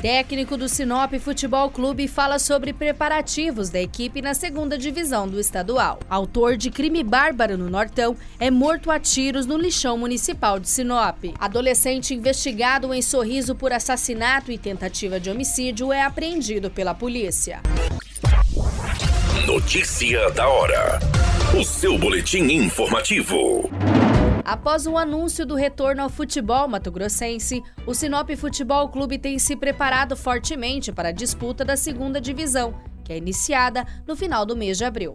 Técnico do Sinop Futebol Clube fala sobre preparativos da equipe na segunda divisão do estadual. Autor de crime bárbaro no Nortão é morto a tiros no lixão municipal de Sinop. Adolescente investigado em sorriso por assassinato e tentativa de homicídio é apreendido pela polícia. Notícia da hora. O seu boletim informativo. Após o anúncio do retorno ao futebol mato-grossense, o Sinop Futebol Clube tem se preparado fortemente para a disputa da segunda divisão, que é iniciada no final do mês de abril.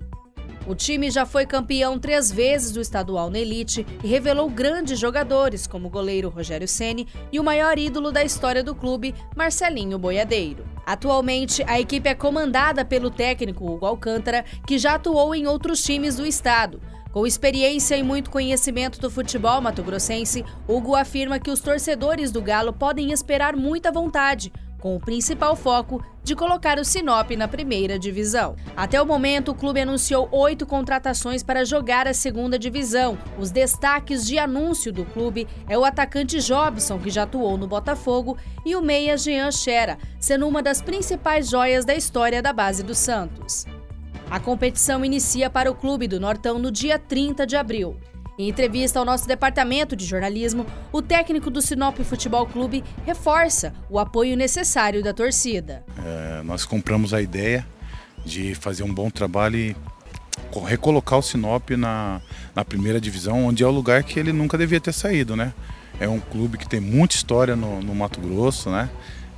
O time já foi campeão três vezes do estadual na elite e revelou grandes jogadores, como o goleiro Rogério Ceni e o maior ídolo da história do clube, Marcelinho Boiadeiro. Atualmente, a equipe é comandada pelo técnico Hugo Alcântara, que já atuou em outros times do estado. Com experiência e muito conhecimento do futebol mato-grossense, Hugo afirma que os torcedores do Galo podem esperar muita vontade, com o principal foco de colocar o Sinop na primeira divisão. Até o momento, o clube anunciou oito contratações para jogar a segunda divisão. Os destaques de anúncio do clube é o atacante Jobson, que já atuou no Botafogo, e o meia Jean Xera, sendo uma das principais joias da história da base do Santos. A competição inicia para o Clube do Nortão no dia 30 de abril. Em entrevista ao nosso departamento de jornalismo, o técnico do Sinop Futebol Clube reforça o apoio necessário da torcida. É, nós compramos a ideia de fazer um bom trabalho e recolocar o Sinop na, na primeira divisão, onde é o lugar que ele nunca devia ter saído, né? É um clube que tem muita história no, no Mato Grosso, né?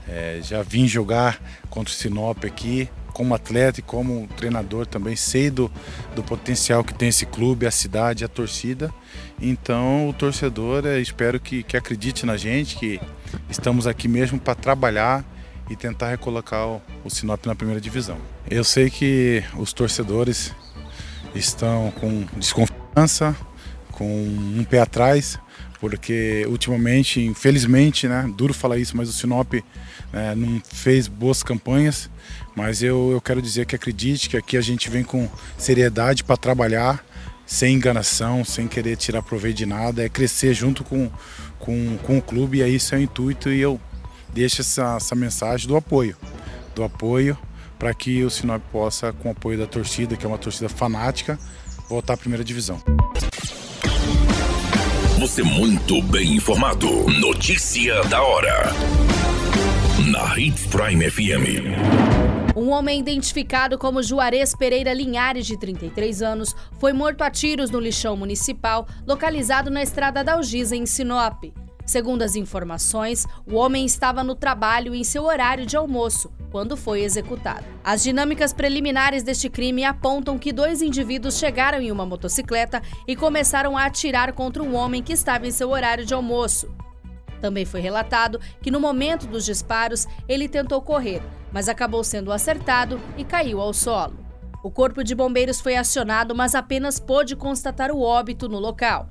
É, já vim jogar contra o Sinop aqui, como atleta e como treinador também sei do, do potencial que tem esse clube, a cidade, a torcida. Então o torcedor, é, espero que, que acredite na gente, que estamos aqui mesmo para trabalhar e tentar recolocar o, o Sinop na primeira divisão. Eu sei que os torcedores estão com desconfiança, com um pé atrás, porque ultimamente, infelizmente, né, duro falar isso, mas o Sinop né, não fez boas campanhas, mas eu, eu quero dizer que acredite que aqui a gente vem com seriedade para trabalhar, sem enganação, sem querer tirar proveito de nada, é crescer junto com, com, com o clube e é isso é o intuito e eu deixo essa, essa mensagem do apoio, do apoio para que o Sinop possa, com o apoio da torcida, que é uma torcida fanática, voltar à primeira divisão. Você muito bem informado. Notícia da hora. Na Hits Prime FM. Um homem identificado como Juarez Pereira Linhares, de 33 anos, foi morto a tiros no lixão municipal, localizado na estrada da Algiza, em Sinop. Segundo as informações, o homem estava no trabalho em seu horário de almoço quando foi executado. As dinâmicas preliminares deste crime apontam que dois indivíduos chegaram em uma motocicleta e começaram a atirar contra um homem que estava em seu horário de almoço. Também foi relatado que no momento dos disparos ele tentou correr, mas acabou sendo acertado e caiu ao solo. O corpo de bombeiros foi acionado, mas apenas pôde constatar o óbito no local.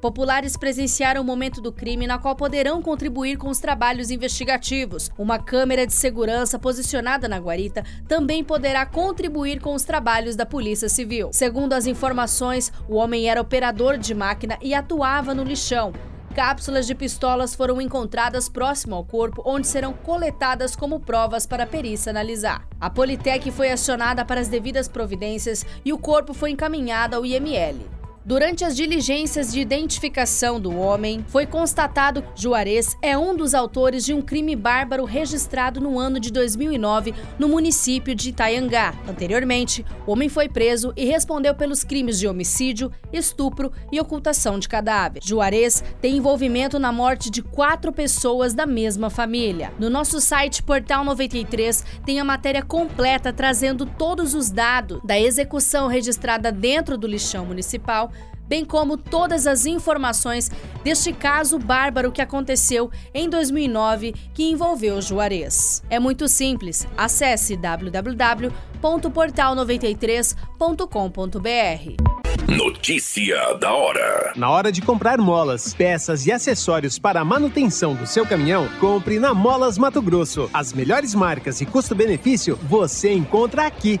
Populares presenciaram o momento do crime na qual poderão contribuir com os trabalhos investigativos. Uma câmera de segurança posicionada na guarita também poderá contribuir com os trabalhos da Polícia Civil. Segundo as informações, o homem era operador de máquina e atuava no lixão. Cápsulas de pistolas foram encontradas próximo ao corpo, onde serão coletadas como provas para a perícia analisar. A Politec foi acionada para as devidas providências e o corpo foi encaminhado ao IML. Durante as diligências de identificação do homem, foi constatado que Juarez é um dos autores de um crime bárbaro registrado no ano de 2009 no município de Itaiangá. Anteriormente, o homem foi preso e respondeu pelos crimes de homicídio, estupro e ocultação de cadáver. Juarez tem envolvimento na morte de quatro pessoas da mesma família. No nosso site Portal 93 tem a matéria completa trazendo todos os dados da execução registrada dentro do lixão municipal bem como todas as informações deste caso bárbaro que aconteceu em 2009 que envolveu Juarez. É muito simples. Acesse www.portal93.com.br. Notícia da hora. Na hora de comprar molas, peças e acessórios para a manutenção do seu caminhão, compre na Molas Mato Grosso. As melhores marcas e custo-benefício você encontra aqui.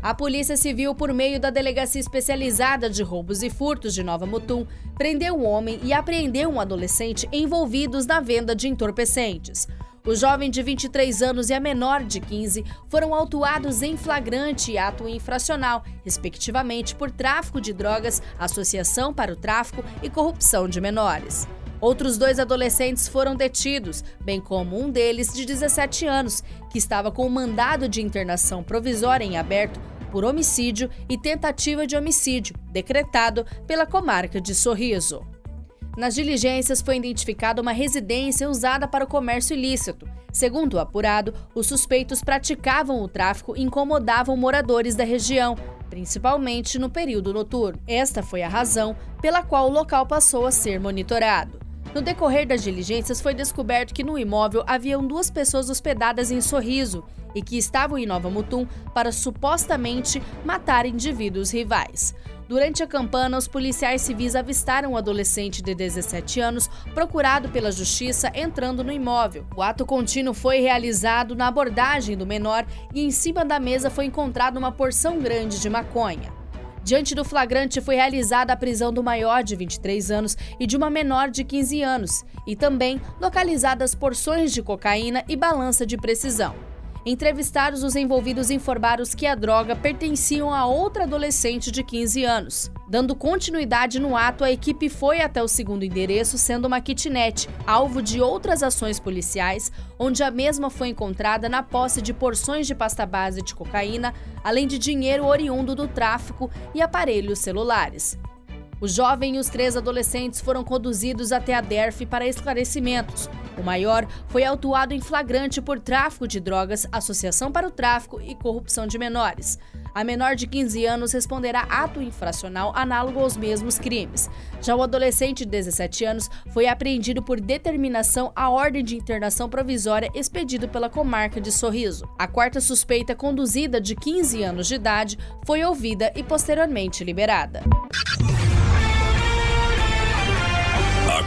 A Polícia Civil, por meio da Delegacia Especializada de Roubos e Furtos de Nova Mutum, prendeu um homem e apreendeu um adolescente envolvidos na venda de entorpecentes. O jovem de 23 anos e a menor de 15 foram autuados em flagrante e ato infracional, respectivamente por tráfico de drogas, associação para o tráfico e corrupção de menores. Outros dois adolescentes foram detidos, bem como um deles de 17 anos, que estava com um mandado de internação provisória em aberto por homicídio e tentativa de homicídio, decretado pela comarca de Sorriso. Nas diligências foi identificada uma residência usada para o comércio ilícito. Segundo o apurado, os suspeitos praticavam o tráfico e incomodavam moradores da região, principalmente no período noturno. Esta foi a razão pela qual o local passou a ser monitorado. No decorrer das diligências, foi descoberto que no imóvel haviam duas pessoas hospedadas em Sorriso e que estavam em Nova Mutum para supostamente matar indivíduos rivais. Durante a campana, os policiais civis avistaram um adolescente de 17 anos procurado pela justiça entrando no imóvel. O ato contínuo foi realizado na abordagem do menor e em cima da mesa foi encontrada uma porção grande de maconha. Diante do flagrante, foi realizada a prisão do maior de 23 anos e de uma menor de 15 anos, e também localizadas porções de cocaína e balança de precisão. Entrevistados, os envolvidos informaram que a droga pertenciam a outra adolescente de 15 anos. Dando continuidade no ato, a equipe foi até o segundo endereço, sendo uma kitnet, alvo de outras ações policiais, onde a mesma foi encontrada na posse de porções de pasta base de cocaína, além de dinheiro oriundo do tráfico e aparelhos celulares. O jovem e os três adolescentes foram conduzidos até a DERF para esclarecimentos. O maior foi autuado em flagrante por tráfico de drogas, associação para o tráfico e corrupção de menores. A menor de 15 anos responderá ato infracional análogo aos mesmos crimes. Já o adolescente de 17 anos foi apreendido por determinação à ordem de internação provisória expedido pela comarca de Sorriso. A quarta suspeita, conduzida de 15 anos de idade, foi ouvida e posteriormente liberada.